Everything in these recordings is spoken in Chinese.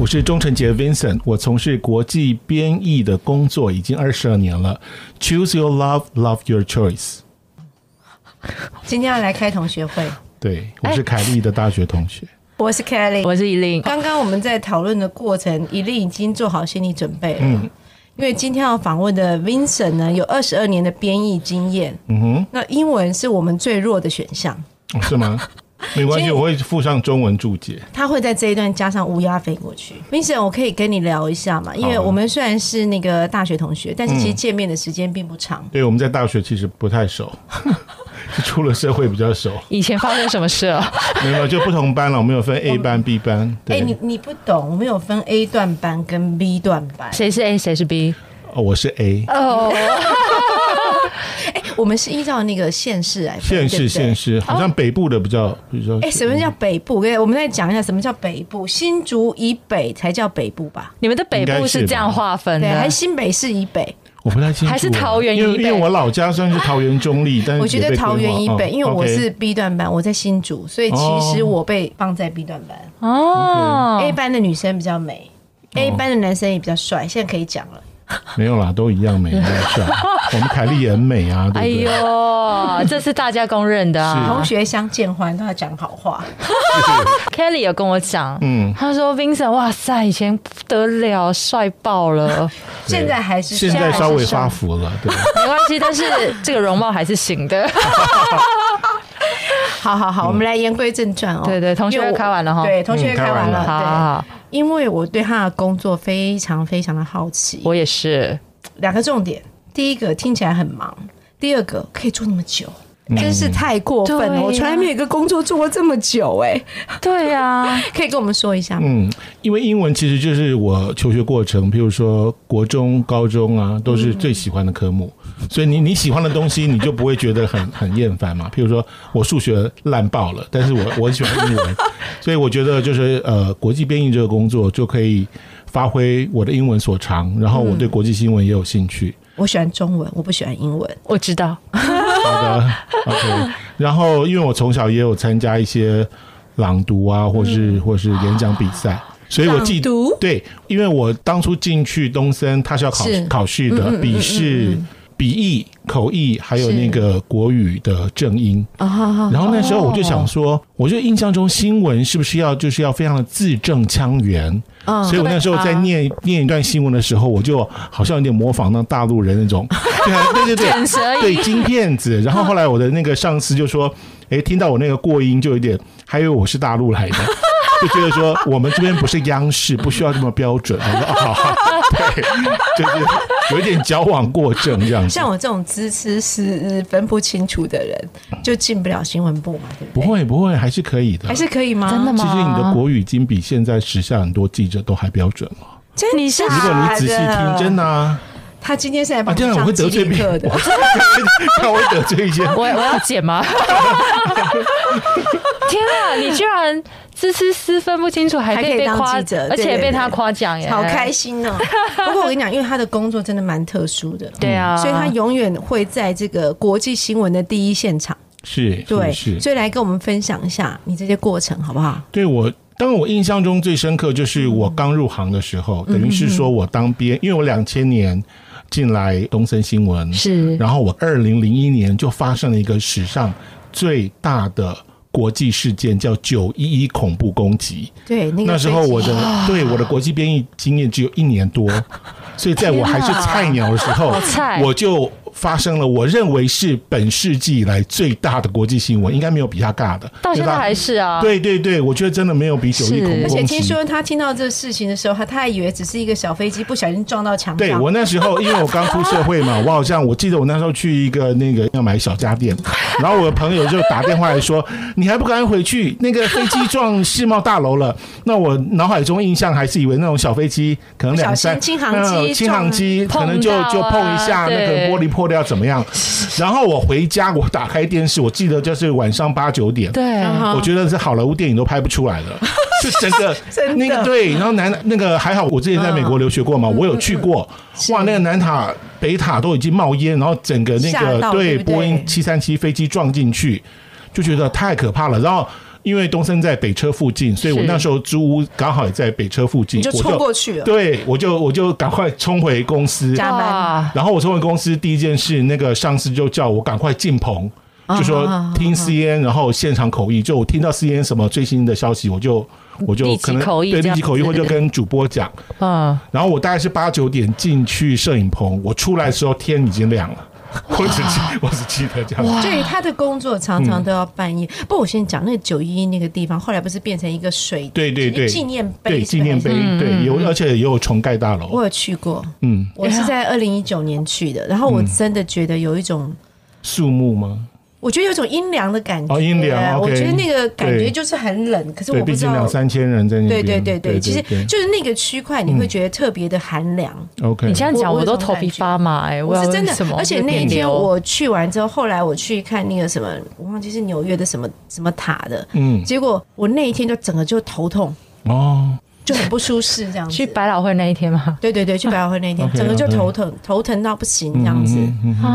我是钟成杰 Vincent，我从事国际编译的工作已经二十二年了。Choose your love, love your choice。今天要来开同学会，对，我是凯莉的大学同学。我是 Kelly，我是依琳。刚刚我们在讨论的过程，依琳已经做好心理准备了。嗯，因为今天要访问的 Vincent 呢，有二十二年的编译经验。嗯哼，那英文是我们最弱的选项，是吗？没关系，我会附上中文注解。他会在这一段加上乌鸦飞过去。Vincent，我可以跟你聊一下嘛？因为我们虽然是那个大学同学，但是其实见面的时间并不长。对，我们在大学其实不太熟，出了社会比较熟。以前发生什么事 了？没有，就不同班了。我们有分 A 班、B 班。哎，你你不懂，我们有分 A 段班跟 B 段班。谁是 A，谁是 B？哦，我是 A。哦。哎，我们是依照那个县市来，县市县市，好像北部的比较比较。哎，什么叫北部？我们再讲一下什么叫北部。新竹以北才叫北部吧？你们的北部是这样划分的，还是新北市以北？我不太清楚，还是桃园以北？因为我老家算是桃园中立，但是我觉得桃园以北，因为我是 B 段班，我在新竹，所以其实我被放在 B 段班。哦，A 班的女生比较美，A 班的男生也比较帅，现在可以讲了。没有啦，都一样美，帅。我们凯莉也很美啊，对不对？哎呦，这是大家公认的啊，同学相见欢，都要讲好话。Kelly 有跟我讲，嗯，他说 Vincent，哇塞，以前不得了，帅爆了，现在还是现在稍微发福了，对，没关系，但是这个容貌还是行的。好好好，我们来言归正传哦。对对，同学开完了哈，对，同学开完了，好好好。因为我对他的工作非常非常的好奇，我也是。两个重点，第一个听起来很忙，第二个可以做那么久。真是太过分了！我从来没有一个工作做过这么久哎。对啊，可以跟我们说一下吗？嗯，因为英文其实就是我求学过程，譬如说国中、高中啊，都是最喜欢的科目，所以你你喜欢的东西，你就不会觉得很很厌烦嘛。譬如说我数学烂爆了，但是我我很喜欢英文，所以我觉得就是呃，国际编译这个工作就可以发挥我的英文所长，然后我对国际新闻也有兴趣。我喜欢中文，我不喜欢英文。我知道。好的，OK。然后，因为我从小也有参加一些朗读啊，或是或是演讲比赛，所以我记读对，因为我当初进去东森，他是要考考试的，笔试。笔译、口译，还有那个国语的正音。然后那时候我就想说，我就印象中新闻是不是要就是要非常的字正腔圆？所以我那时候在念念一段新闻的时候，我就好像有点模仿那大陆人那种，对 对对，对金片子。然后后来我的那个上司就说：“哎，听到我那个过音，就有点还以为我是大陆来的。”就觉得说我们这边不是央视，不需要这么标准。我说啊，对，就是有一点矫枉过正这样子。像我这种知词是分不清楚的人，就进不了新闻部嘛，对不对？不会不会，还是可以的，还是可以吗？真的吗？其实你的国语已经比现在时下很多记者都还标准了。真你是？如果你仔细听，真的。啊他今天是来帮我会得罪别人的，他会得罪一些。我我要剪吗？天啊！你居然滋滋滋分不清楚，还可以当记者，而且被他夸奖，好开心哦！不过我跟你讲，因为他的工作真的蛮特殊的，对啊，所以他永远会在这个国际新闻的第一现场。是，对，是，所以来跟我们分享一下你这些过程，好不好？对我，当我印象中最深刻就是我刚入行的时候，等于是说我当编，因为我两千年。进来东森新闻是，然后我二零零一年就发生了一个史上最大的国际事件，叫九一一恐怖攻击。对，那时候我的对我的国际编译经验只有一年多，所以在我还是菜鸟的时候，我就发生了我认为是本世纪以来最大的国际新闻，应该没有比他尬的。到现在还是啊。对对对，我觉得真的没有比九一恐怖而且听说他听到这事情的时候，他他还以为只是一个小飞机不小心撞到墙上。对我那时候，因为我刚出社会嘛，我好像我记得我那时候去一个那个要买小家电，然后我的朋友就打电话来说：“你还不赶紧回去？那个飞机撞世贸大楼了。”那我脑海中印象还是以为那种小飞机可能两三轻航机，轻航机可能就就碰一下，那个玻璃破掉怎么样？然后我回家，我打开电视，我记得就是晚上八九点，对，我觉得是好莱坞电影都拍不出来了，就整个 那个对，然后南那个还好，我之前在美国留学过嘛，我有去过，哇，那个南塔北塔都已经冒烟，然后整个那个对？波音七三七飞机撞进去，就觉得太可怕了，然后。因为东森在北车附近，所以我那时候租屋刚好也在北车附近，就冲过去了。对，我就我就赶快冲回公司加班。然后我冲回公司第一件事，那个上司就叫我赶快进棚，就说听 C N，然后现场口译。就我听到 C N 什么最新的消息，我就我就可能对立即口译，或者跟主播讲。嗯，然后我大概是八九点进去摄影棚，我出来的时候天已经亮了。我只记，我只记得这样。对，他的工作常常都要半夜。不，我先讲那个九一那个地方，后来不是变成一个水对对对。纪念碑纪念碑对有，而且也有重盖大楼。我有去过，嗯，我是在二零一九年去的，然后我真的觉得有一种树木吗？我觉得有种阴凉的感觉，哦，阴凉。我觉得那个感觉就是很冷，可是我不知道两三千人在那边。对对对对，其实就是那个区块，你会觉得特别的寒凉。OK，你这样讲我都头皮发麻哎，我是真的。而且那一天我去完之后，后来我去看那个什么，我忘记是纽约的什么什么塔的，嗯，结果我那一天就整个就头痛哦。就很不舒适，这样子。去百老汇那一天吗？对对对，去百老汇那一天，整个就头疼，头疼到不行，这样子。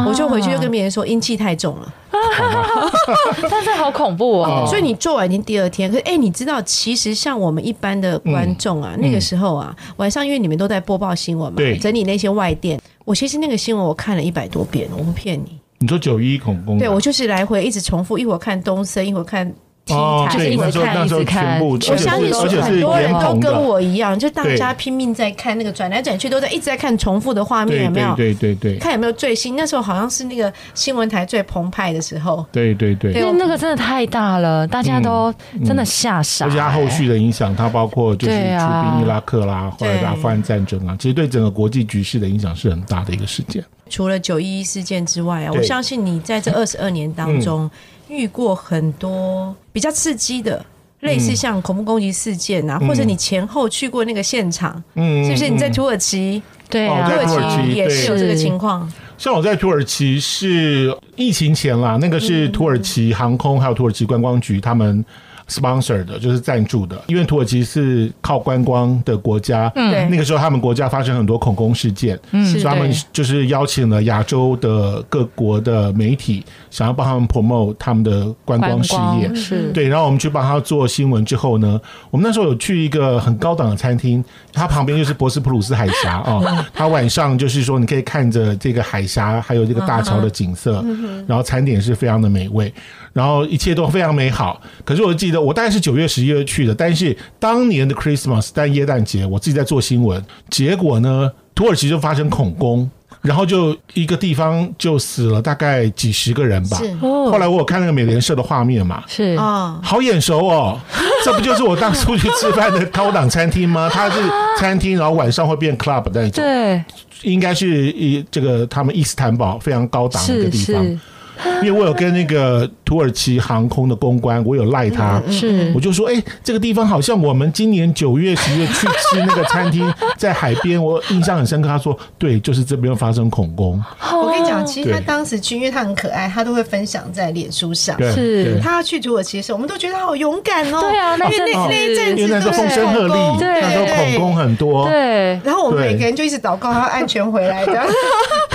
我就回去就跟别人说阴气太重了，但是好恐怖哦。所以你做完已经第二天，可是哎，你知道，其实像我们一般的观众啊，那个时候啊，晚上因为你们都在播报新闻嘛，整理那些外电，我其实那个新闻我看了一百多遍，我不骗你。你说九一恐攻？对我就是来回一直重复，一会儿看东森，一会儿看。哦，对，那时候那时候全部，我相信是很多人都跟我一样，就大家拼命在看那个转来转去，都在一直在看重复的画面，有没有？对对对，看有没有最新。那时候好像是那个新闻台最澎湃的时候。对对对，因为那个真的太大了，大家都真的吓傻。而且后续的影响，它包括就是出兵伊拉克啦，后来的阿富汗战争啊，其实对整个国际局势的影响是很大的一个事件。除了九一一事件之外啊，我相信你在这二十二年当中。遇过很多比较刺激的，类似像恐怖攻击事件啊，或者你前后去过那个现场，嗯，是不是？你在土耳其，对啊，土耳其也是有这个情况。像我在土耳其是疫情前啦，那个是土耳其航空还有土耳其观光局他们。Sponsor 的就是赞助的，因为土耳其是靠观光的国家，嗯，那个时候他们国家发生很多恐攻事件，嗯，所以他们就是邀请了亚洲的各国的媒体，想要帮他们 promote 他们的观光事业，是。对，然后我们去帮他做新闻之后呢，我们那时候有去一个很高档的餐厅，它旁边就是博斯普鲁斯海峡 哦，它晚上就是说你可以看着这个海峡还有这个大桥的景色，然后餐点是非常的美味。然后一切都非常美好，可是我记得我大概是九月十一月去的，但是当年的 Christmas 但耶诞节，我自己在做新闻，结果呢，土耳其就发生恐攻，然后就一个地方就死了大概几十个人吧。后来我有看那个美联社的画面嘛，是。啊，好眼熟哦，这不就是我当初去吃饭的高档餐厅吗？它是餐厅，然后晚上会变 club 那种，对，应该是一这个他们伊斯坦堡非常高档的一个地方。因为我有跟那个土耳其航空的公关，我有赖他，是。我就说，哎，这个地方好像我们今年九月、十月去吃那个餐厅，在海边，我印象很深刻。他说，对，就是这边发生恐攻。我跟你讲，其实他当时去，因为他很可爱，他都会分享在脸书上。是，他要去土耳其的时候，我们都觉得他好勇敢哦。对啊，因为那那一阵子那时候风声鹤唳，那时候恐攻很多。对，然后我们每个人就一直祷告他安全回来的。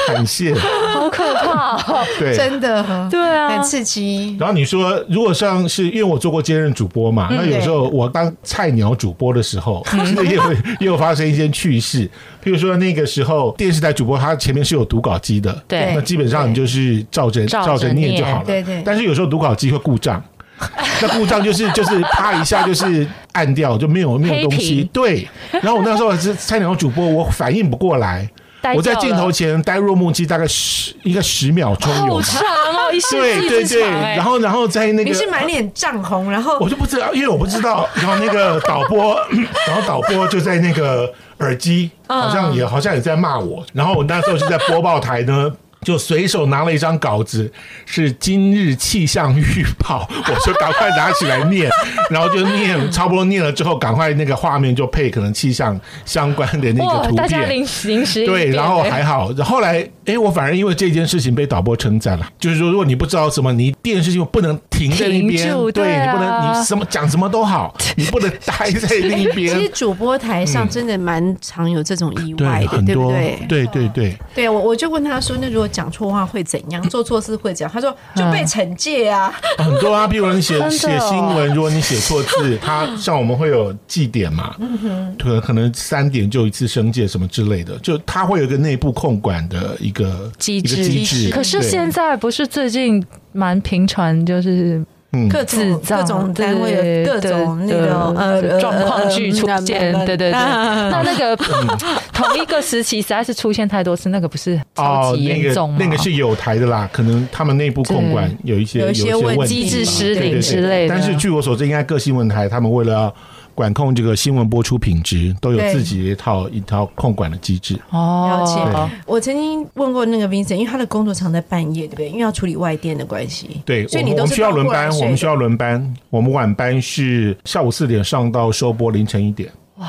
感谢，好可怕，对，真的，对啊。很刺激。然后你说，如果像是因为我做过兼任主播嘛，那有时候我当菜鸟主播的时候，也会也有发生一些趣事。譬如说那个时候电视台主播他前面是有读稿机的，对，那基本上你就是照着照着念就好了。对对。但是有时候读稿机会故障，那故障就是就是啪一下就是按掉就没有没有东西。对。然后我那时候是菜鸟主播，我反应不过来。我在镜头前呆若木鸡，大概十应该十秒钟有。好长哦，一对对对，然后然后在那个你是满脸涨红，然后我就不知道，因为我不知道，然后那个导播，然后导播就在那个耳机，好像也好像也在骂我，然后我那时候就在播报台呢。就随手拿了一张稿子，是今日气象预报，我就赶快拿起来念，然后就念，差不多念了之后，赶快那个画面就配可能气象相关的那个图片。临时对，然后还好，后来哎，我反而因为这件事情被导播称赞了，就是说如果你不知道什么，你电视就不能停在那边，对你不能你什么讲什么都好，你不能待在那边。其实主播台上真的蛮常有这种意外的，对不对？对对对，对我我就问他说，那如果讲错话会怎样？做错事会怎样？他说就被惩戒啊，很多啊。比如你写 写新闻，如果你写错字，他像我们会有记点嘛，可可能三点就一次升戒什么之类的，就他会有一个内部控管的一个机制。机制。可是现在不是最近蛮频传，就是。各种各种单位的各种那个呃状况剧出现，对对对。那那个 同一个时期实在是出现太多次，那个不是超级严重吗？那个是有台的啦，可能他们内部控管有一些有一些问，机制失灵之类的。但是据我所知，应该各新闻台他们为了。管控这个新闻播出品质都有自己一套一套控管的机制。哦，了解。我曾经问过那个 Vincent，因为他的工作常在半夜，对不对？因为要处理外电的关系。对，所以你都需要轮班。我们需要轮班。我们晚班是下午四点上到收播凌晨一点。哇，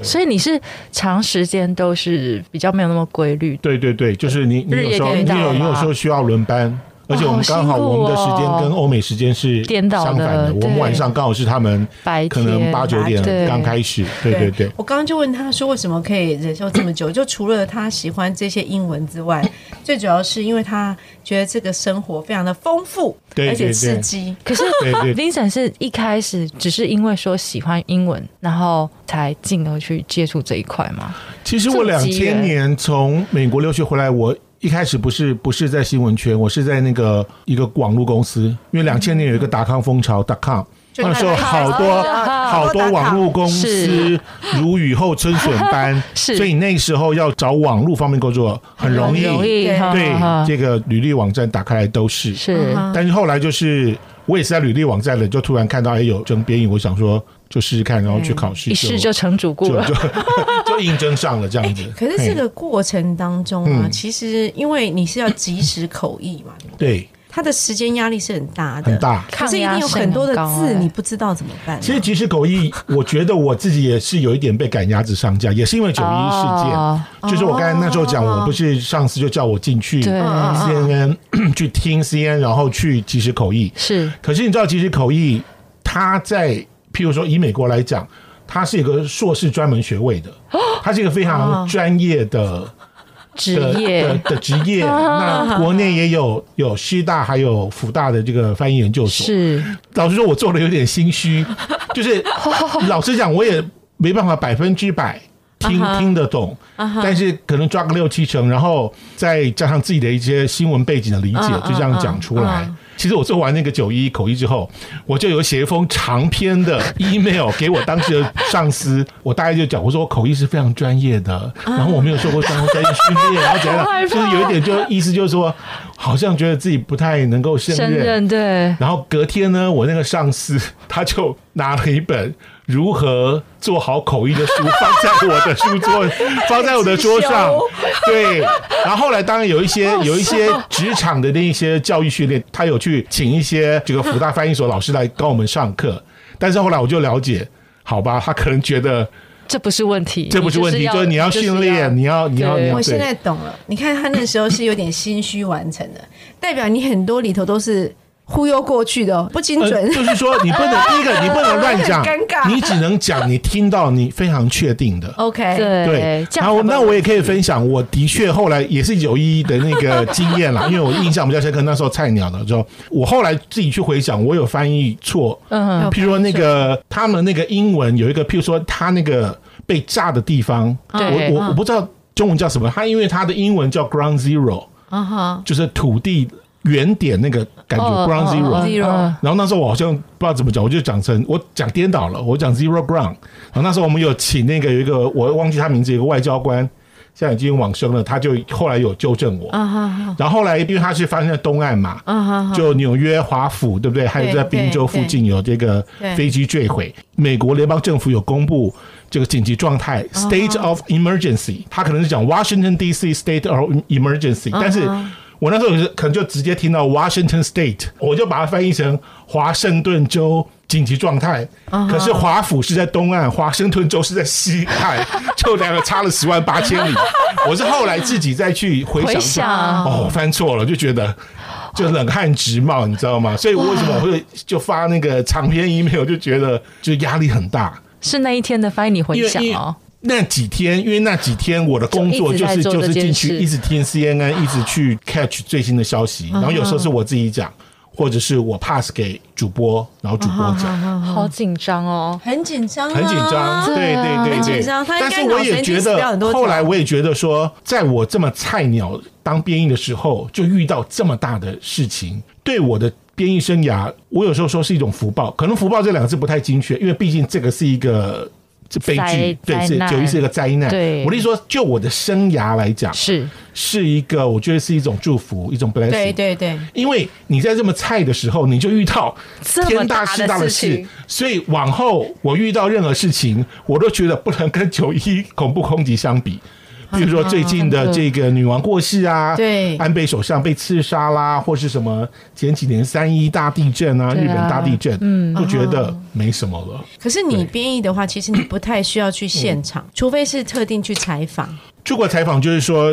所以你是长时间都是比较没有那么规律。对对对，就是你你有时候你有你有时候需要轮班。而且我们刚好，我们的时间跟欧美时间是相反的。我们晚上刚好是他们可能八九点刚开始。对对对。我刚刚就问他说，为什么可以忍受这么久？就除了他喜欢这些英文之外，最主要是因为他觉得这个生活非常的丰富，而且刺激。可是 Vincent 是一开始只是因为说喜欢英文，然后才进而去接触这一块吗？其实我两千年从美国留学回来，我。一开始不是不是在新闻圈，我是在那个一个网络公司，因为两千年有一个达康风潮，达康那时候 好多好多网络公司如雨后春笋般，所以那时候要找网络方面工作很容易，对这个履历网站打开来都是，是，但是后来就是我也是在履历网站了，就突然看到哎有征编译，我想说。就试试看，然后去考试，一试就成主顾了，就 就应征上了这样子。可是这个过程当中啊，其实因为你是要及时口译嘛，对，他的时间压力是很大的，很大。可是一定有很多的字，你不知道怎么办。其实即时口译，我觉得我自己也是有一点被赶鸭子上架，也是因为九一事件。就是我刚才那时候讲，我不是上司就叫我进去 CNN 去听 CNN，然后去即时口译。是，可是你知道即时口译，他在。譬如说，以美国来讲，它是一个硕士专门学位的，它是一个非常专业的职业的职业。那国内也有有师大还有辅大的这个翻译研究所。是，老实说，我做的有点心虚，就是 老实讲，我也没办法百分之百听听得懂，但是可能抓个六七成，然后再加上自己的一些新闻背景的理解，就这样讲出来。其实我做完那个九一口译之后，我就有写一封长篇的 email 给我当时的上司，我大概就讲，我说我口译是非常专业的，然后我没有受过相关专业训练，然后怎样，就是有一点就意思就是说，好像觉得自己不太能够胜任，对。然后隔天呢，我那个上司他就拿了一本。如何做好口译的书放在我的书桌，放在我的桌上。对，然后后来当然有一些有一些职场的那一些教育训练，他有去请一些这个福大翻译所老师来跟我们上课。但是后来我就了解，好吧，他可能觉得这不是问题，这不是问题，就是你要训练，你要你要你要。我现在懂了，你看他那时候是有点心虚完成的，代表你很多里头都是。忽悠过去的不精准，就是说你不能 第一个你不能乱讲，你只能讲你听到你非常确定的。OK，对，然后那我也可以分享，我的确后来也是有一的那个经验啦，因为我印象比较深刻，那时候菜鸟的时候，我后来自己去回想，我有翻译错，嗯，譬如说那个他们那个英文有一个，譬如说他那个被炸的地方，我我我不知道中文叫什么，他因为他的英文叫 Ground Zero，啊哈，就是土地。原点那个感觉，ground zero，然后那时候我好像不知道怎么讲，我就讲成我讲颠倒了，我讲 zero ground。然后那时候我们有请那个有一个我忘记他名字，有个外交官现在已经往生了，他就后来有纠正我。然后后来因为他是发生在东岸嘛，就纽约华府对不对？还有在宾州附近有这个飞机坠毁，美国联邦政府有公布这个紧急状态 （state of emergency），他可能是讲 Washington D.C. state of emergency，但是。我那时候可能就直接听到 Washington State，我就把它翻译成华盛顿州紧急状态。可是华府是在东岸，华盛顿州是在西岸，就两个差了十万八千里。我是后来自己再去回想，哦，翻错了，就觉得就冷汗直冒，你知道吗？所以我为什么会就发那个长篇 email，就觉得就压力很大。是那一天的翻译你回想哦。那几天，因为那几天我的工作就是就是进去一直听 CNN，一直去 catch 最新的消息，然后有时候是我自己讲，或者是我 pass 给主播，然后主播讲。好紧张哦，很紧张，很紧张，对对对对，很紧张。但是我也觉得，后来我也觉得说，在我这么菜鸟当编译的时候，就遇到这么大的事情，对我的编译生涯，我有时候说是一种福报。可能福报这两个字不太精确，因为毕竟这个是一个。是悲剧，对，是九一是一个灾难。对，我的意思说，就我的生涯来讲，是是一个，我觉得是一种祝福，一种 blessing。对对对，因为你在这么菜的时候，你就遇到天大事大的事，所以往后我遇到任何事情，我都觉得不能跟九一恐怖空袭相比。比如说最近的这个女王过世啊，对，安倍首相被刺杀啦，或是什么前几年三一大地震啊，日本大地震，嗯，就觉得没什么了。可是你编译的话，其实你不太需要去现场，除非是特定去采访。出国采访就是说。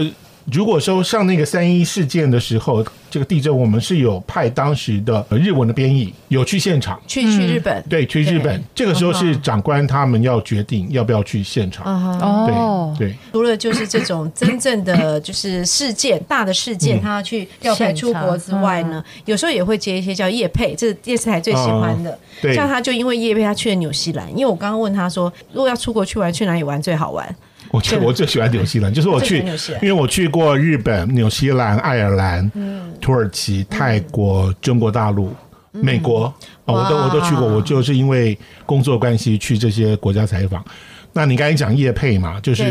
如果说像那个三一事件的时候，这个地震，我们是有派当时的日文的编译有去现场，去去日本，对，去日本。这个时候是长官他们要决定要不要去现场。哦，对对。除了就是这种真正的就是事件大的事件，他要去调派出国之外呢，有时候也会接一些叫叶配，这是电视台最喜欢的。像他就因为叶配，他去了纽西兰。因为我刚刚问他说，如果要出国去玩，去哪里玩最好玩？我最我最喜欢纽西兰，就是我去，因为我去过日本、纽西兰、爱尔兰、土耳其、泰国、中国大陆、美国，我都我都去过。我就是因为工作关系去这些国家采访。那你刚才讲叶配嘛，就是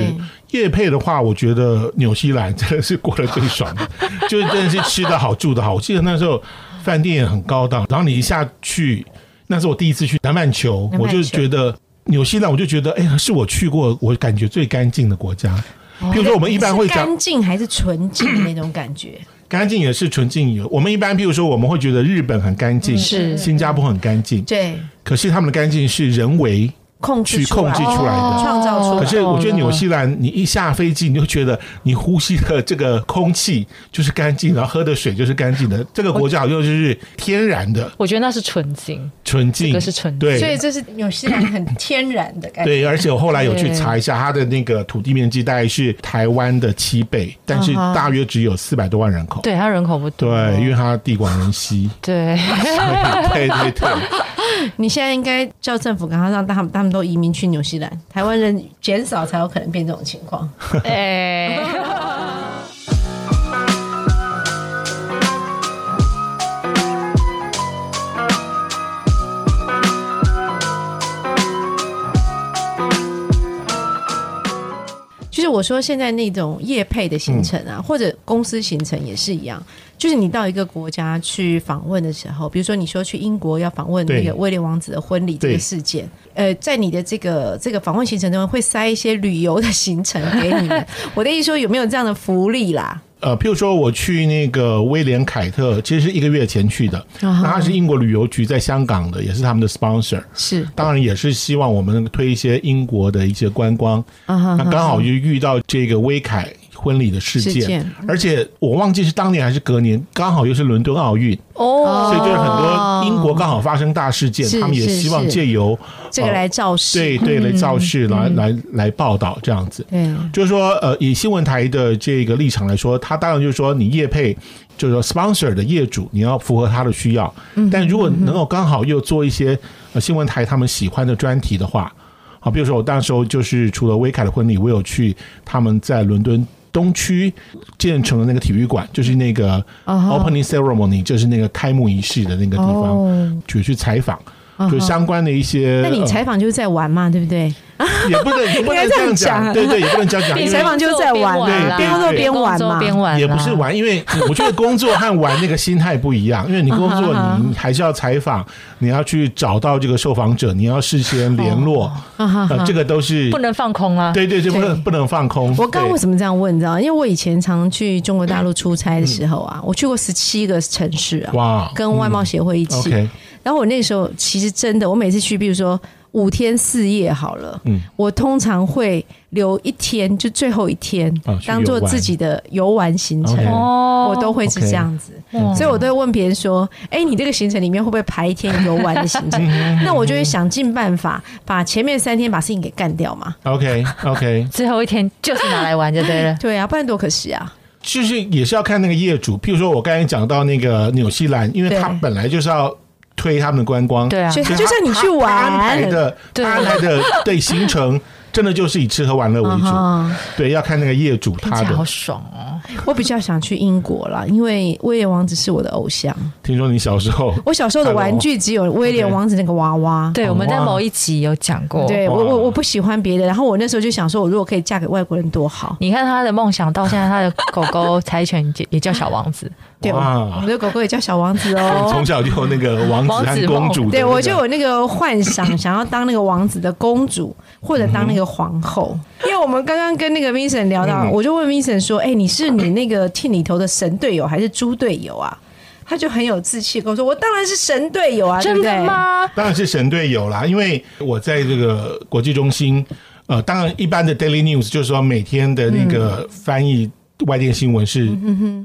叶配的话，我觉得纽西兰真的是过得最爽的，就是真的是吃的好、住的好。我记得那时候饭店也很高档，然后你一下去，那是我第一次去南半球，我就觉得。纽西兰，我就觉得，哎，是我去过我感觉最干净的国家。比如说，我们一般会讲干净还是纯净的那种感觉？干净也是纯净有。我们一般，比如说，我们会觉得日本很干净，是新加坡很干净，对。可是他们的干净是人为。控制去控制出来的，创造出。可是我觉得纽西兰，你一下飞机，你就觉得你呼吸的这个空气就是干净，然后喝的水就是干净的。这个国家好像就是天然的。我觉得那是纯净，纯净，这是纯净。对，所以这是纽西兰很天然的感觉。对，而且我后来有去查一下，它的那个土地面积大概是台湾的七倍，但是大约只有四百多万人口。对，它人口不多。对，因为它地广人稀。对，对 对对。你现在应该叫政府，赶快让他们他们都移民去纽西兰，台湾人减少才有可能变这种情况。哎。就是我说现在那种业配的行程啊，或者公司行程也是一样。就是你到一个国家去访问的时候，比如说你说去英国要访问那个威廉王子的婚礼这个事件，呃，在你的这个这个访问行程中会塞一些旅游的行程给你们。我的意思说有没有这样的福利啦？呃，譬如说我去那个威廉凯特，其实是一个月前去的，那他是英国旅游局在香港的，也是他们的 sponsor，是，当然也是希望我们推一些英国的一些观光，那刚好就遇到这个威凯。婚礼的事件，而且我忘记是当年还是隔年，刚好又是伦敦奥运哦，所以就是很多英国刚好发生大事件，他们也希望借由这个来造势，对对，来造势，来来来报道这样子。对，就是说，呃，以新闻台的这个立场来说，他当然就是说，你业配就是说 sponsor 的业主，你要符合他的需要，但如果能够刚好又做一些新闻台他们喜欢的专题的话，好，比如说我当时候就是除了威凯的婚礼，我有去他们在伦敦。东区建成的那个体育馆，就是那个 opening ceremony，就是那个开幕仪式的那个地方，就去采访。就相关的一些。那你采访就是在玩嘛，对不对？也不能，也不能这样讲，对对，也不能这样讲。你采访就是在玩，对，边工作边玩嘛，边玩也不是玩，因为 我觉得工作和玩那个心态不一样。因为你工作，你还是要采访，你要去找到这个受访者，你要事先联络，呃，这个都是不能放空啊。对对，就不能不能放空。我刚刚为什么这样问？你知道因为我以前常去中国大陆出差的时候啊，我去过十七个城市啊，哇，跟外贸协会一起。然后我那时候其实真的，我每次去，比如说。五天四夜好了，嗯，我通常会留一天，就最后一天，当做自己的游玩行程，我都会是这样子，所以我都会问别人说：“哎，你这个行程里面会不会排一天游玩的行程？” 那我就会想尽办法把前面三天把事情给干掉嘛。OK OK，最后一天就是拿来玩就对了。对啊，不然多可惜啊！就是也是要看那个业主，譬如说我刚才讲到那个纽西兰，因为他本来就是要。推他们的观光，对啊，就像你去玩安排的，安排的对行程。真的就是以吃喝玩乐为主，对，要看那个业主他的。好爽哦！我比较想去英国啦，因为威廉王子是我的偶像。听说你小时候，我小时候的玩具只有威廉王子那个娃娃。对，我们在某一集有讲过。对我，我我不喜欢别的。然后我那时候就想说，我如果可以嫁给外国人多好。你看他的梦想，到现在他的狗狗柴犬也叫小王子。对，我们的狗狗也叫小王子哦。从小就有那个王子和公主。对，我就有那个幻想，想要当那个王子的公主，或者当那个皇后。因为我们刚刚跟那个 Vincent 聊到，我就问 Vincent 说：“哎，你是你那个 team 里头的神队友还是猪队友啊？”他就很有志气跟我说：“我当然是神队友啊，真的吗？当然是神队友啦，因为我在这个国际中心，呃，当然一般的 daily news 就是说每天的那个翻译。”外电新闻是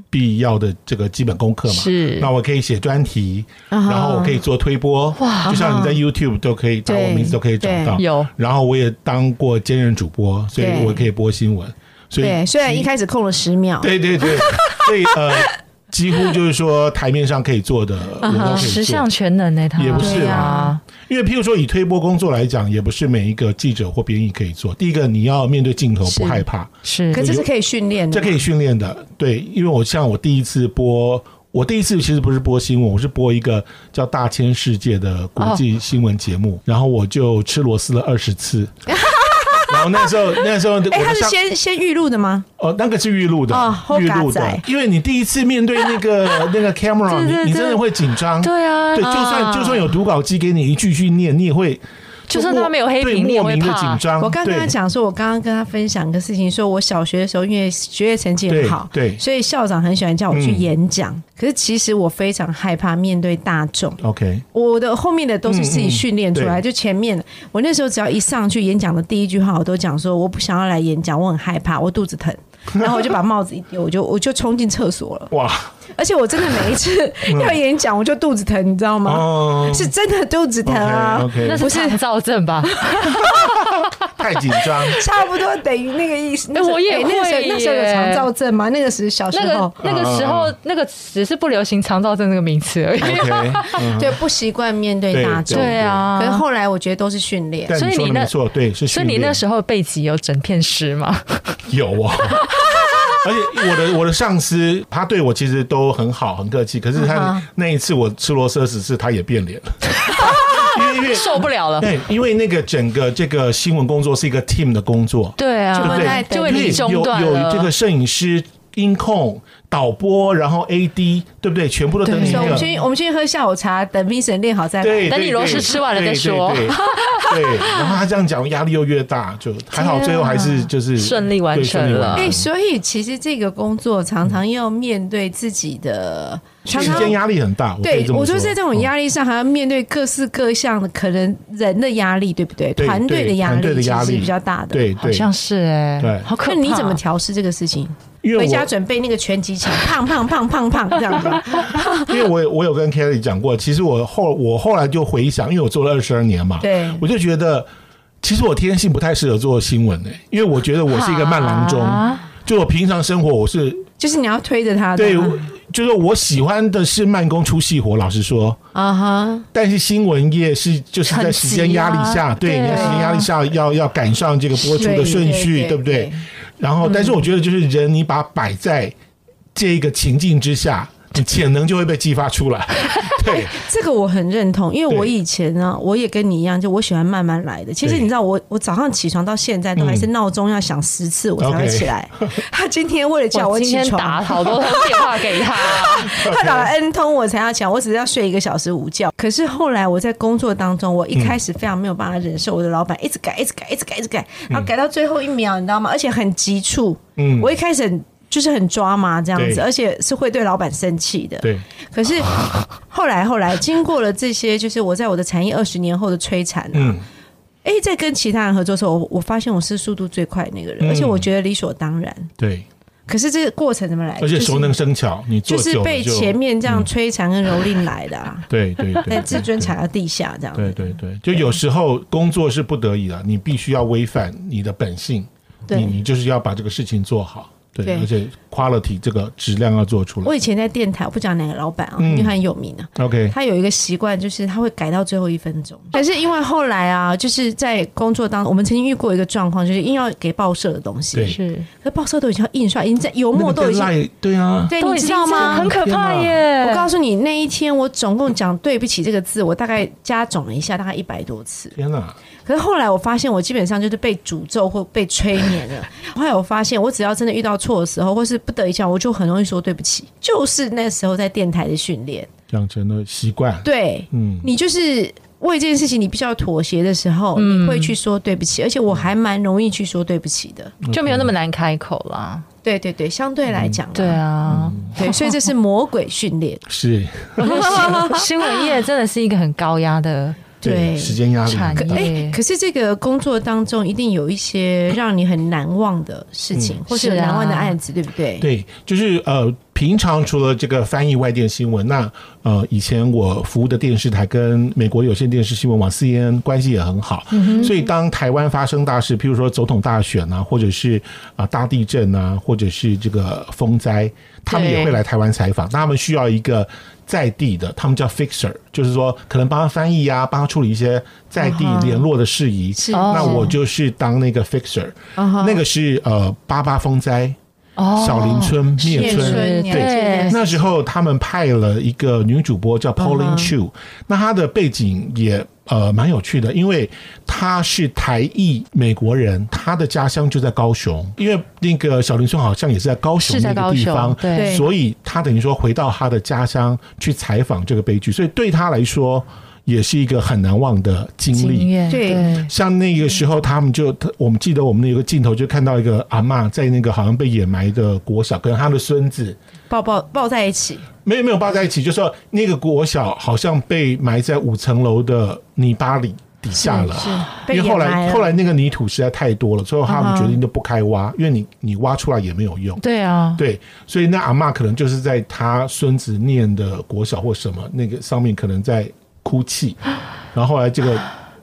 必要的这个基本功课嘛？是。那我可以写专题，然后我可以做推播，哇！就像你在 YouTube 都可以找我名字都可以找到。有。然后我也当过兼任主播，所以我可以播新闻。所以虽然一开始空了十秒。对对对。所以呃。几乎就是说台面上可以做的，十项全能呢？他也不是啊，因为譬如说以推播工作来讲，也不是每一个记者或编译可以做。第一个，你要面对镜头不害怕，是，可这是可以训练的，这可以训练的。对，因为我像我第一次播，我第一次其实不是播新闻，我是播一个叫《大千世界》的国际新闻节目，然后我就吃螺丝了二十次。然后那时候，那时候，哎，他是先先预录的吗？哦，那个是预录的，预录的，因为你第一次面对那个 那个 camera，你你真的会紧张，对啊，对，就算就算有读稿机给你一句句念，你也会。就算他没有黑屏，你也会紧张。我刚跟他讲说，我刚刚跟他分享个事情，说我小学的时候，因为学业成绩很好，对，所以校长很喜欢叫我去演讲。可是其实我非常害怕面对大众。OK，我的后面的都是自己训练出来，就前面我那时候只要一上去演讲的第一句话，我都讲说我不想要来演讲，我很害怕，我肚子疼。然后我就把帽子一丢，我就我就冲进厕所了。哇！而且我真的每一次要演讲，我就肚子疼，你知道吗？哦，是真的肚子疼啊，那不是燥症吧？太紧张，差不多等于那个意思。那我也会那时候有肠燥症吗？那个时小时候，那个时候那个只是不流行肠燥症这个名词而已。对，不习惯面对大众。对啊，可是后来我觉得都是训练。所以你那对，所以你那时候背脊有整片湿吗？有啊。而且我的我的上司他对我其实都很好很客气，可是他那一次我吃螺丝十次他也变脸了，因为因为受不了了。对，因为那个整个这个新闻工作是一个 team 的工作，对啊，对不对？就会你中断有有这个摄影师。音控、导播，然后 A D，对不对？全部都等你。我们先我们先喝下午茶，等 Vincent 练好再来。等你螺丝吃完了再说。对，然后他这样讲，压力又越大，就还好，最后还是 就是顺利完成了。哎，所以其实这个工作常常要面对自己的时间压力很大。对，我就在这种压力上，还要面对各式各样的可能人的压力，对不对？团队的压力其实比较大的。对，好像是哎，对，好可怕。你怎么调试这个事情？回家准备那个拳击场，胖胖胖胖胖这样子。因为我我有跟 Kelly 讲过，其实我后我后来就回想，因为我做了二十二年嘛，对，我就觉得其实我天性不太适合做新闻诶，因为我觉得我是一个慢郎中，就我平常生活我是，就是你要推着他，对，就是我喜欢的是慢工出细活，老实说。啊哈，但是新闻业是就是在时间压力下，对，你在时间压力下要要赶上这个播出的顺序，对不对？然后，但是我觉得，就是人，你把摆在这个情境之下，你潜能就会被激发出来。对，这个我很认同，因为我以前呢，我也跟你一样，就我喜欢慢慢来的。其实你知道，我我早上起床到现在都还是闹钟要响十次我才会起来。他今天为了叫我起床，打好多通电话给他，他打了 N 通我才要起来，我只是要睡一个小时午觉。可是后来我在工作当中，我一开始非常没有办法忍受我的老板一直改、一直改、一直改、一直改，然后改到最后一秒，你知道吗？而且很急促。嗯，我一开始。就是很抓嘛，这样子，而且是会对老板生气的。对。可是后来后来，经过了这些，就是我在我的产业二十年后的摧残啊，哎，在跟其他人合作的时候，我我发现我是速度最快那个人，而且我觉得理所当然。对。可是这个过程怎么来？而且熟能生巧，你就是被前面这样摧残跟蹂躏来的啊。对 对。在自尊踩到地下这样。对对对，就有时候工作是不得已的，你必须要违反你的本性，你你就是要把这个事情做好。对，而且 quality 这个质量要做出来。我以前在电台，我不讲哪个老板啊，因为他很有名啊。OK，他有一个习惯，就是他会改到最后一分钟。可是因为后来啊，就是在工作当中，我们曾经遇过一个状况，就是硬要给报社的东西，是，可报社都已经要印刷，已经在油墨都已经，对啊，对，你知道吗？很可怕耶！我告诉你，那一天我总共讲对不起这个字，我大概加总了一下，大概一百多次。天哪！可是后来我发现，我基本上就是被诅咒或被催眠了。后来我发现，我只要真的遇到错的时候，或是不得已下，我就很容易说对不起。就是那时候在电台的训练养成了习惯。对，嗯，你就是为这件事情你必须要妥协的时候，你会去说对不起，而且我还蛮容易去说对不起的，就没有那么难开口啦。对对对，相对来讲，对啊，对，所以这是魔鬼训练。是，新闻业真的是一个很高压的。对时间压力，哎，可是这个工作当中一定有一些让你很难忘的事情，或是难忘的案子，对不对？对，就是呃，平常除了这个翻译外电新闻，那呃，以前我服务的电视台跟美国有线电视新闻网 CNN 关系也很好，所以当台湾发生大事，譬如说总统大选啊，或者是啊大地震啊，或者是这个风灾，他们也会来台湾采访，那他们需要一个。在地的，他们叫 fixer，就是说可能帮他翻译呀，帮他处理一些在地联络的事宜。那我就是当那个 fixer，那个是呃八八风灾，小林村灭村，对，那时候他们派了一个女主播叫 Pauline Chu，那她的背景也。呃，蛮有趣的，因为他是台裔美国人，他的家乡就在高雄，因为那个小林村好像也是在高雄那个地方，对，所以他等于说回到他的家乡去采访这个悲剧，所以对他来说也是一个很难忘的经历。对，像那个时候，他们就我们记得我们有个镜头，就看到一个阿妈在那个好像被掩埋的国小，跟他的孙子抱抱抱在一起。没有没有抱在一起，就说那个国小好像被埋在五层楼的泥巴里底下了，因为后来后来那个泥土实在太多了，最后他们决定就不开挖，因为你你挖出来也没有用。对啊，对，所以那阿妈可能就是在他孙子念的国小或什么那个上面可能在哭泣，然后后来这个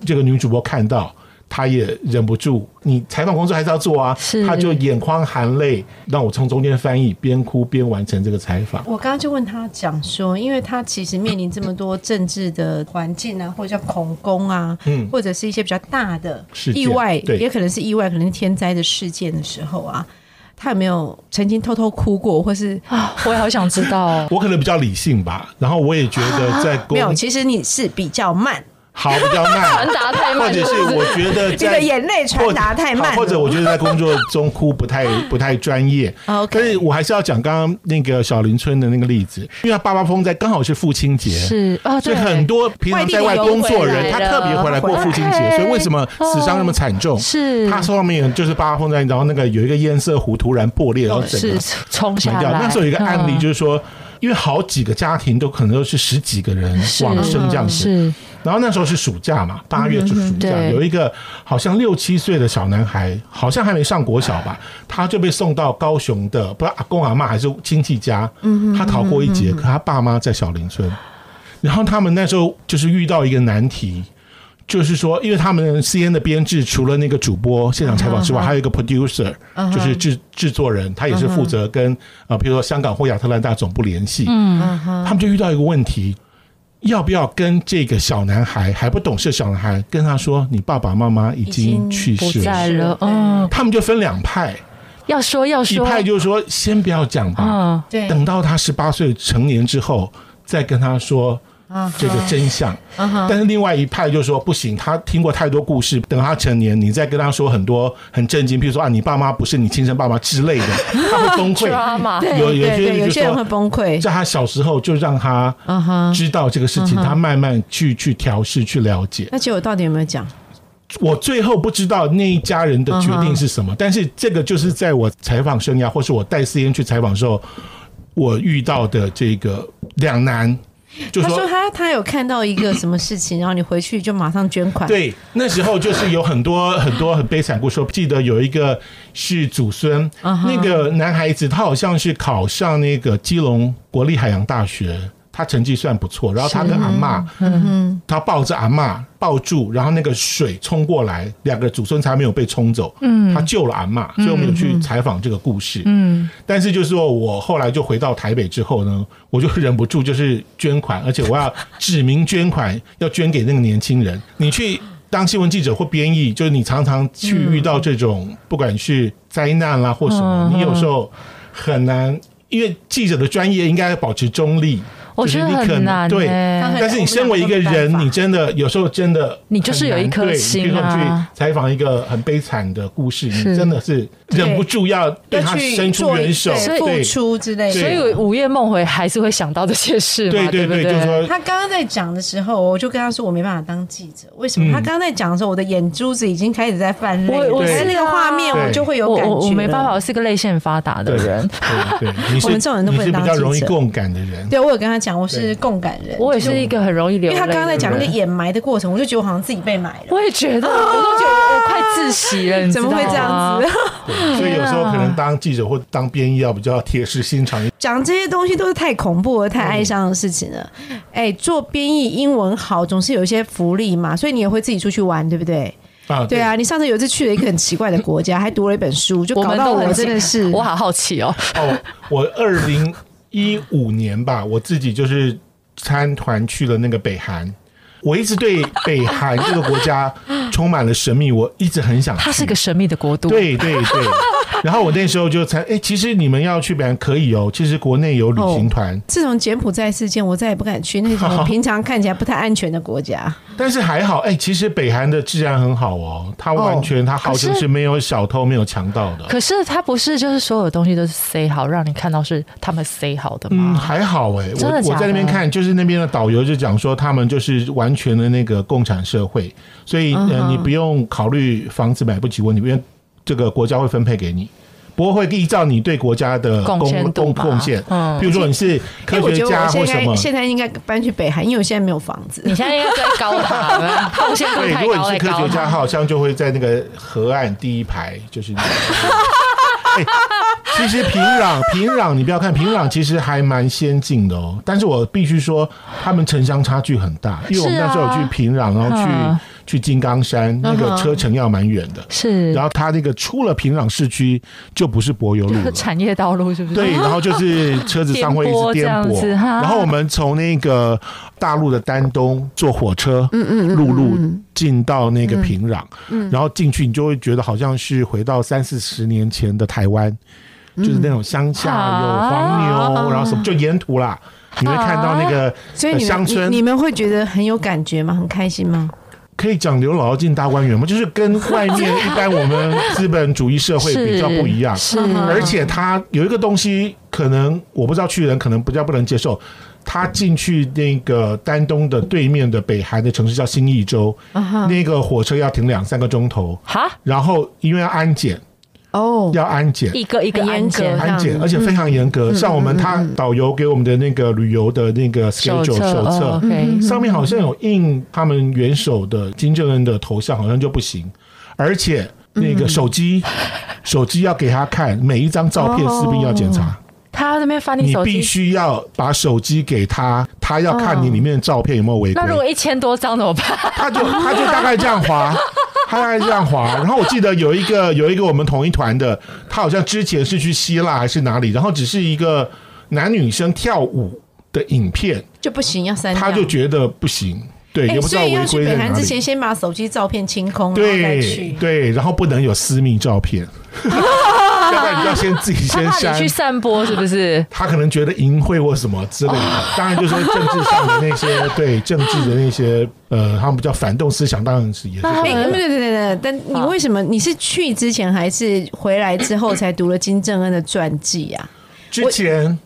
这个女主播看到。他也忍不住，你采访工作还是要做啊，他就眼眶含泪，让我从中间翻译，边哭边完成这个采访。我刚刚就问他讲说，因为他其实面临这么多政治的环境啊，或者叫恐攻啊，嗯，或者是一些比较大的意外，也可能是意外，可能是天灾的事件的时候啊，他有没有曾经偷偷哭过，或是啊，我也好想知道。我可能比较理性吧，然后我也觉得在 没有，其实你是比较慢。好，比较慢，传达太慢，或者是我觉得这个眼泪传达太慢，或者我觉得在工作中哭不太 不太专业。OK，但是我还是要讲刚刚那个小林村的那个例子，因为他爸爸风在刚好是父亲节，是啊，所以很多平常在外工作人，他特别回来过父亲节，所以为什么死伤那么惨重？是。他上面就是爸爸风在，然后那个有一个堰塞湖突然破裂，然后整个冲下来。那时候有一个案例，就是说。因为好几个家庭都可能都是十几个人往生这样子，然后那时候是暑假嘛，八月是暑假，有一个好像六七岁的小男孩，好像还没上国小吧，他就被送到高雄的不知道阿公阿妈还是亲戚家，他逃过一劫，可他爸妈在小林村，然后他们那时候就是遇到一个难题。就是说，因为他们 C N 的编制除了那个主播现场采访之外，还有一个 producer，就是制制作人，他也是负责跟呃，比如说香港或亚特兰大总部联系。嗯，他们就遇到一个问题，要不要跟这个小男孩还不懂事小男孩跟他说，你爸爸妈妈已经去世了？嗯，他们就分两派，要说要说，一派就是说先不要讲吧，对，等到他十八岁成年之后再跟他说。这个真相。但是另外一派就说不行，他听过太多故事，等他成年，你再跟他说很多很震惊，比如说啊，你爸妈不是你亲生爸妈之类的，他会崩溃。有有些人会崩溃，在他小时候就让他知道这个事情，他慢慢去去调试去了解。那结果到底有没有讲？我最后不知道那一家人的决定是什么，但是这个就是在我采访生涯，或是我带 C N 去采访的时候，我遇到的这个两难。他说他他有看到一个什么事情，然后你回去就马上捐款。对，那时候就是有很多 很多很悲惨故事。记得有一个是祖孙，那个男孩子他好像是考上那个基隆国立海洋大学。他成绩算不错，然后他跟阿妈，他抱着阿妈抱住，然后那个水冲过来，两个祖孙才没有被冲走。嗯，他救了阿妈，所以我们有去采访这个故事。嗯，但是就是说我后来就回到台北之后呢，我就忍不住就是捐款，而且我要指名捐款要捐给那个年轻人。你去当新闻记者或编译，就是你常常去遇到这种不管是灾难啦或什么，你有时候很难，因为记者的专业应该保持中立。我觉得很难，对。但是你身为一个人，你真的有时候真的，你就是有一颗心啊。去采访一个很悲惨的故事，你真的是忍不住要对他伸出援手、付出之类的。所以午夜梦回还是会想到这些事，对对对。就说他刚刚在讲的时候，我就跟他说我没办法当记者，为什么？他刚刚在讲的时候，我的眼珠子已经开始在泛泪。我我是那个画面，我就会有感觉。我没办法，我是个泪腺发达的人。对，我们这种人都不能当比较容易共感的人。对我有跟他讲，我是共。感人，我也是一个很容易流泪。因为他刚刚在讲那个掩埋的过程，我就觉得我好像自己被埋了。我也觉得，我都觉得我快窒息了。怎么会这样子？所以有时候可能 当记者或当编译要比较铁石心肠。讲这些东西都是太恐怖、太哀伤的事情了。哎，做编译英文好，总是有一些福利嘛，所以你也会自己出去玩，对不对？啊，对啊。你上次有一次去了一个很奇怪的国家，还读了一本书，就搞到我真的是，我好好奇哦。哦，我二零一五年吧，我自己就是。参团去了那个北韩，我一直对北韩这个国家充满了神秘，我一直很想。它是个神秘的国度。对对对。然后我那时候就才，哎，其实你们要去北韩可以哦，其实国内有旅行团。自从柬埔寨事件，我再也不敢去那种 平常看起来不太安全的国家。但是还好，哎，其实北韩的治安很好哦，它完全它号称是没有小偷、没有强盗的。可是它不是就是所有东西都是塞好，让你看到是他们塞好的吗？嗯，还好哎，我我在那边看，就是那边的导游就讲说，他们就是完全的那个共产社会，所以呃，你不用考虑房子买不起问题，因为这个国家会分配给你。不过会依照你对国家的贡贡贡献，嗯，比如说你是科学家或什么，现在应该搬去北韩，因为我现在没有房子。你现在应该在高塔，贡 献对，如果你是科学家，好像就会在那个河岸第一排，就是。其实平壤平壤，你不要看平壤，其实还蛮先进的哦。但是我必须说，他们城乡差距很大，因为我们那时候有去平壤，然后去。去金刚山那个车程要蛮远的，是。然后它那个出了平壤市区就不是柏油路了，产业道路是不是？对，然后就是 车子上会一直颠簸。然后我们从那个大陆的丹东坐火车，嗯嗯，陆路进到那个平壤，嗯，然后进去你就会觉得好像是回到三四十年前的台湾，就是那种乡下有黄牛，然后什么就沿途啦，你会看到那个所以乡村，你们会觉得很有感觉吗？很开心吗？可以讲刘姥姥进大观园吗？就是跟外面一般我们资本主义社会比较不一样，是。而且他有一个东西，可能我不知道去人可能比较不能接受。他进去那个丹东的对面的北韩的城市叫新义州，那个火车要停两三个钟头，哈。然后因为要安检。哦，要安检，一个一个安检，安检，而且非常严格。像我们他导游给我们的那个旅游的那个 schedule 手册，上面好像有印他们元首的金正恩的头像，好像就不行。而且那个手机，手机要给他看每一张照片，士兵要检查。他那边翻你手机，你必须要把手机给他，他要看你里面的照片有没有违规。那如果一千多张怎么办？他就他就大概这样划。他大概这样滑，然后我记得有一个有一个我们同一团的，他好像之前是去希腊还是哪里，然后只是一个男女生跳舞的影片就不行，要删，他就觉得不行。对，也不知道违规北韩之前先把手机照片清空，对对，然后不能有私密照片。要不然你要先自己先删去散播，是不是？他可能觉得淫秽或什么之类的。当然，就是政治上的那些对政治的那些呃，他们比较反动思想，当然是也是。哎，对对对对，但你为什么你是去之前还是回来之后才读了金正恩的传记啊？之前。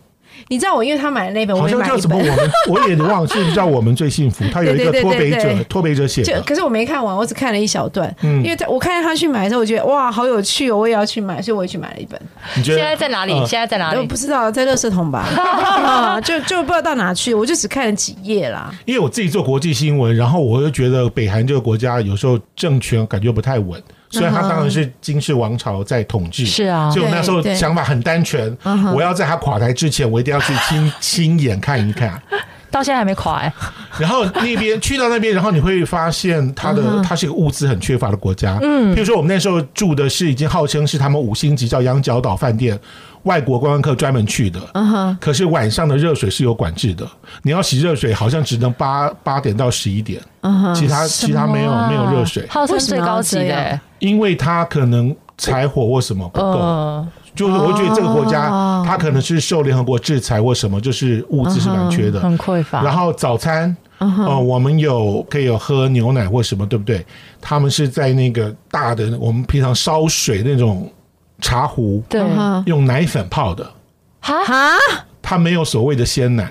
你知道我，因为他买的那本，好像叫什么？我们我也忘记，叫我们最幸福。他有一个脱北者，脱北者写的。可是我没看完，我只看了一小段。嗯，因为在我看见他去买的时候，我觉得哇，好有趣哦，我也要去买，所以我也去买了一本。你觉得现在在哪里？现在在哪里？我不知道，在垃圾桶吧。就就不知道到哪去，我就只看了几页啦。因为我自己做国际新闻，然后我又觉得北韩这个国家有时候政权感觉不太稳。虽然他当然是金氏王朝在统治，是啊，所以我那时候想法很单纯，我要在他垮台之前，我一定要去亲亲眼看一看。到现在还没垮哎。然后那边去到那边，然后你会发现，他的他是一个物资很缺乏的国家。嗯，譬如说我们那时候住的是已经号称是他们五星级叫羊角岛饭店。外国观光客专门去的，可是晚上的热水是有管制的，你要洗热水好像只能八八点到十一点，其他其他没有没有热水，号称最高级的，因为它可能柴火或什么不够，就是我觉得这个国家它可能是受联合国制裁或什么，就是物资是蛮缺的，很匮乏。然后早餐，呃，我们有可以有喝牛奶或什么，对不对？他们是在那个大的我们平常烧水那种。茶壶对，用奶粉泡的哈哈，它没有所谓的鲜奶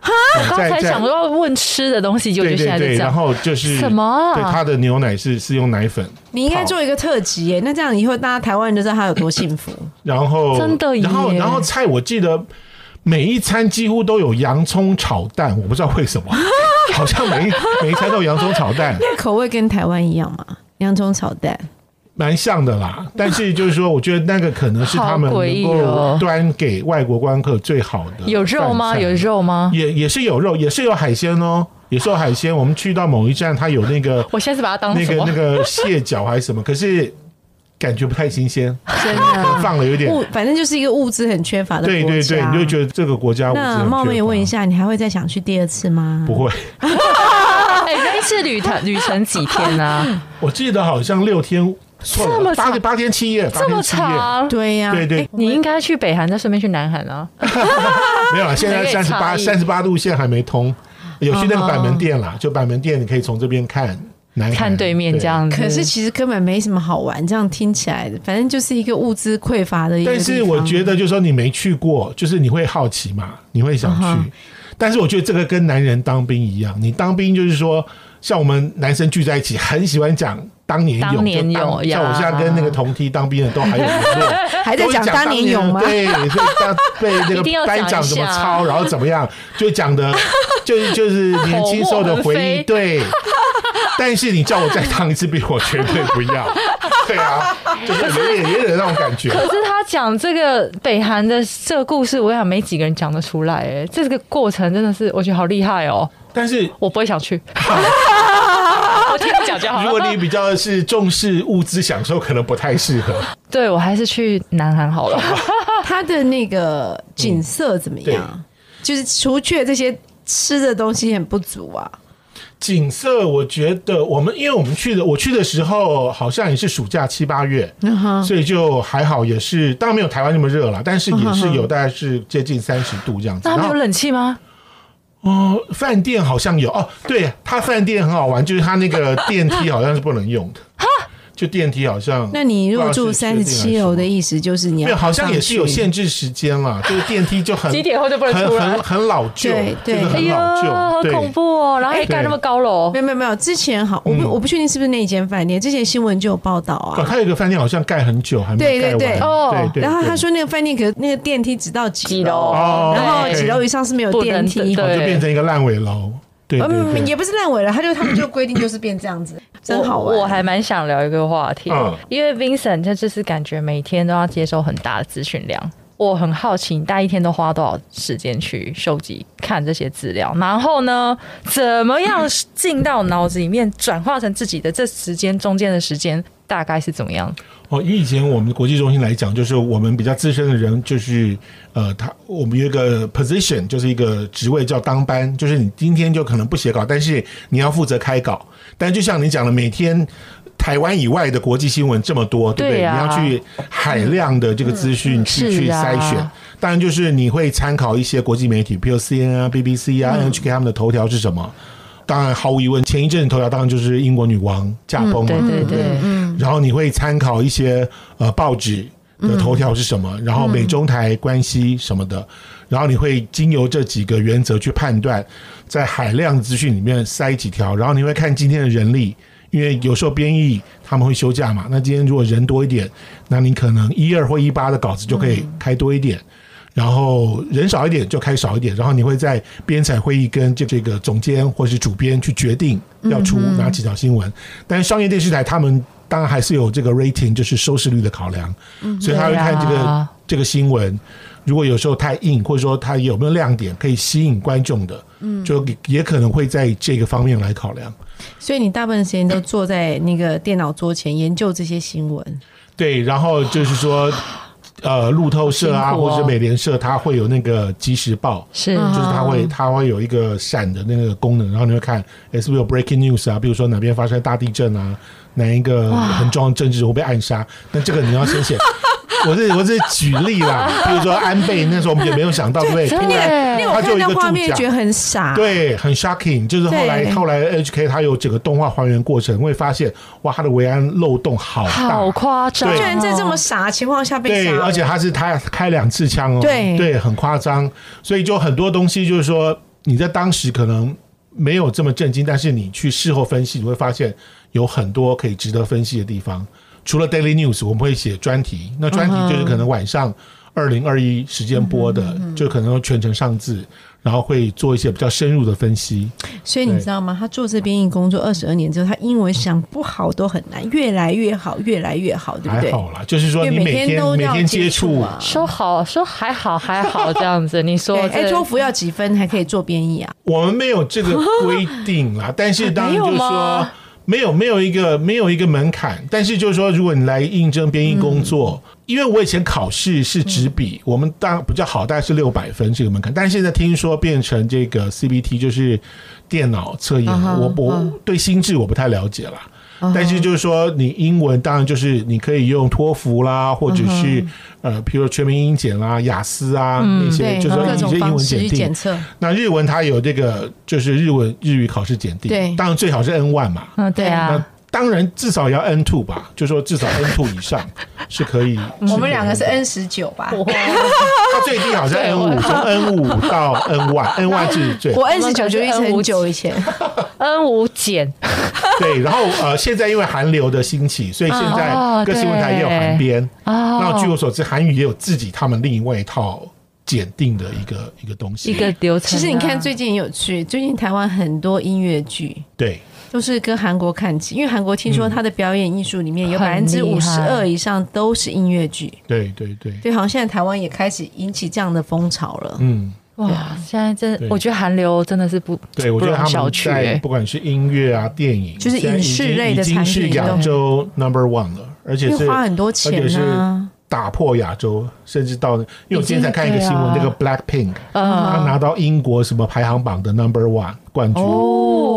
哈。我刚才想说问吃的东西，就对对对，然后就是什么？对，它的牛奶是是用奶粉。你应该做一个特辑耶，那这样以后大家台湾人就知道他有多幸福。然后真的，然后然后菜，我记得每一餐几乎都有洋葱炒蛋，我不知道为什么，好像每一每一餐都有洋葱炒蛋。那口味跟台湾一样吗？洋葱炒蛋。蛮像的啦，但是就是说，我觉得那个可能是 他们能够端给外国观客最好的。有肉吗？有肉吗？也也是有肉，也是有海鲜哦，也是有海鲜。我们去到某一站，它有那个，我现在是把它当那个那个蟹脚还是什么，可是感觉不太新鲜，真的放了有点。反正就是一个物资很缺乏的对对对，你就觉得这个国家。那冒昧问一下，你还会再想去第二次吗？不会。哎，那一次旅程旅程几天呢？我记得好像六天。这么八八天七夜，这么长，对呀，对对，你应该去北韩，再顺便去南韩啊。没有啊，现在三十八三十八度线还没通，有去那个板门店啦，就板门店你可以从这边看南看对面这样。可是其实根本没什么好玩，这样听起来，反正就是一个物资匮乏的。但是我觉得，就是说你没去过，就是你会好奇嘛，你会想去。但是我觉得这个跟男人当兵一样，你当兵就是说，像我们男生聚在一起，很喜欢讲。当年勇，像我现在跟那个同梯当兵的都还有联络，还在讲当年勇吗？对，所以当 被那个班长怎么抄，然后怎么样，就讲的，就是就是年轻时候的回忆。对，但是你叫我再烫一次兵，我绝对不要。对啊，就是有点有点那种感觉。可是他讲这个北韩的这个故事，我想没几个人讲得出来。哎，这个过程真的是我觉得好厉害哦。但是我不会想去。我听你讲就好。如果你比较是重视物资享受，可能不太适合。对我还是去南韩好了。它的那个景色怎么样？就是除却这些吃的东西很不足啊。景色，我觉得我们因为我们去的，我去的时候好像也是暑假七八月，所以就还好，也是当然没有台湾那么热了，但是也是有大概是接近三十度这样子。那有冷气吗？哦，饭店好像有哦，对，他饭店很好玩，就是他那个电梯好像是不能用的。就电梯好像，那你入住三十七楼的意思就是你要，好像也是有限制时间了。就是电梯就很几点后就不能出来，很很老旧，对，很老旧，好恐怖哦。然后还盖那么高楼，没有没有没有。之前好，我不我不确定是不是那间饭店，之前新闻就有报道啊。他有一个饭店好像盖很久还没盖完，哦，对对。然后他说那个饭店可那个电梯只到几楼，然后几楼以上是没有电梯，就变成一个烂尾楼。嗯，也不是烂尾了，他就他们就规定就是变这样子，真好玩。我还蛮想聊一个话题，因为 Vincent 他就是感觉每天都要接收很大的资讯量，我很好奇，你大一天都花多少时间去收集看这些资料，然后呢，怎么样进到脑子里面转化成自己的？这时间中间的时间大概是怎么样？哦，以以前我们国际中心来讲，就是我们比较资深的人，就是呃，他我们有一个 position，就是一个职位叫当班，就是你今天就可能不写稿，但是你要负责开稿。但就像你讲的，每天台湾以外的国际新闻这么多，对不对？你要去海量的这个资讯去去筛选。当然，就是你会参考一些国际媒体，比如 C N 啊、B B C 啊、H K 他们的头条是什么。当然，毫无疑问，前一阵头条当然就是英国女王驾崩嘛，对对对，嗯。然后你会参考一些呃报纸的头条是什么，然后美中台关系什么的，然后你会经由这几个原则去判断，在海量资讯里面塞几条，然后你会看今天的人力，因为有时候编译他们会休假嘛，那今天如果人多一点，那你可能一二或一八的稿子就可以开多一点。然后人少一点就开少一点，然后你会在编采会议跟这这个总监或是主编去决定要出哪几条新闻。但是商业电视台他们当然还是有这个 rating，就是收视率的考量，所以他会看这个这个新闻，如果有时候太硬，或者说它有没有亮点可以吸引观众的，嗯，就也可能会在这个方面来考量。所以你大部分时间都坐在那个电脑桌前研究这些新闻。对，然后就是说。呃，路透社啊，或者美联社，它会有那个即时报，是，就是它会它会有一个闪的那个功能，然后你会看，哎，是不是有 breaking news 啊？比如说哪边发生大地震啊，哪一个很重要的政治人物被暗杀，那这个你要先写。我是我是举例啦，比如说安倍那时候我们也没有想到，对不对？他就一个画面觉得很傻，对，很 shocking。就是后来后来 HK 他有整个动画还原过程，会发现哇，他的维安漏洞好大，好夸张，居然在这么傻的情况下被对，而且他是他开两次枪哦，对。对，很夸张。所以就很多东西就是说你在当时可能没有这么震惊，但是你去事后分析，你会发现有很多可以值得分析的地方。除了 Daily News，我们会写专题。那专题就是可能晚上二零二一时间播的，就可能全程上字，然后会做一些比较深入的分析。所以你知道吗？他做这编译工作二十二年之后，他英文想不好都很难，越来越好，越来越好，对不对？还好啦，就是说你每天都每天接触，说好说还好还好这样子。你说哎，托福要几分才可以做编译啊？我们没有这个规定啦，但是当然就是说。没有没有一个没有一个门槛，但是就是说，如果你来应征编译工作，因为我以前考试是纸笔，我们当然比较好，大概是六百分这个门槛，但是现在听说变成这个 CBT，就是电脑测验，我我对心智我不太了解了。但是就是说，你英文当然就是你可以用托福啦，或者是呃，比如说全民英检啦、雅思啊那些，就是说一些英文检定。那日文它有这个，就是日文日语考试检定，对，当然最好是 N one 嘛。嗯，对啊。当然，至少要 N two 吧，就说至少 N two 以上 是可以。我们两个是 N 十九吧？它最低好像 N 五，从 N 五到 N one，N one 是最。我 N 十九就一直很久以 前。N 五减。对，然后呃，现在因为韩流的兴起，所以现在各新闻台也有韩编。那据我所知，韩语也有自己他们另外一套检定的一个一个东西，一个流程。其实你看，最近有趣，最近台湾很多音乐剧。对。都是跟韩国看齐，因为韩国听说他的表演艺术里面有百分之五十二以上都是音乐剧。对对对，对，好像现在台湾也开始引起这样的风潮了。嗯，哇，现在真，我觉得韩流真的是不，对我觉得他们在不管是音乐啊、电影，就是影视类的产品，是亚洲 number one 了，而且是花很多钱啊。打破亚洲，甚至到，因为我今天才看一个新闻，那个 Black Pink，他拿到英国什么排行榜的 Number One 冠军，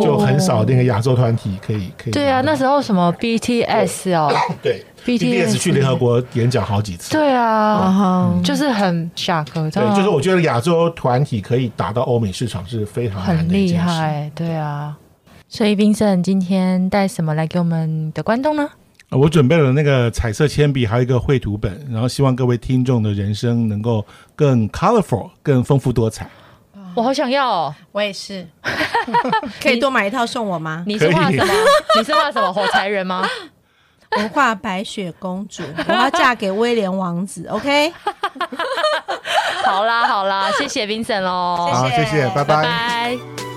就很少那个亚洲团体可以可以。对啊，那时候什么 BTS 哦，对，BTS 去联合国演讲好几次。对啊，就是很 shock。对，就是我觉得亚洲团体可以打到欧美市场是非常很厉害。对啊，所以冰盛今天带什么来给我们的观众呢？我准备了那个彩色铅笔，还有一个绘图本，然后希望各位听众的人生能够更 colorful，更丰富多彩。我好想要，哦我也是，可以多买一套送我吗？你是画什么？你是画什么火柴人吗？我画白雪公主，我要嫁给威廉王子。OK，好啦好啦，谢谢 Vincent 喽，好谢谢，拜拜。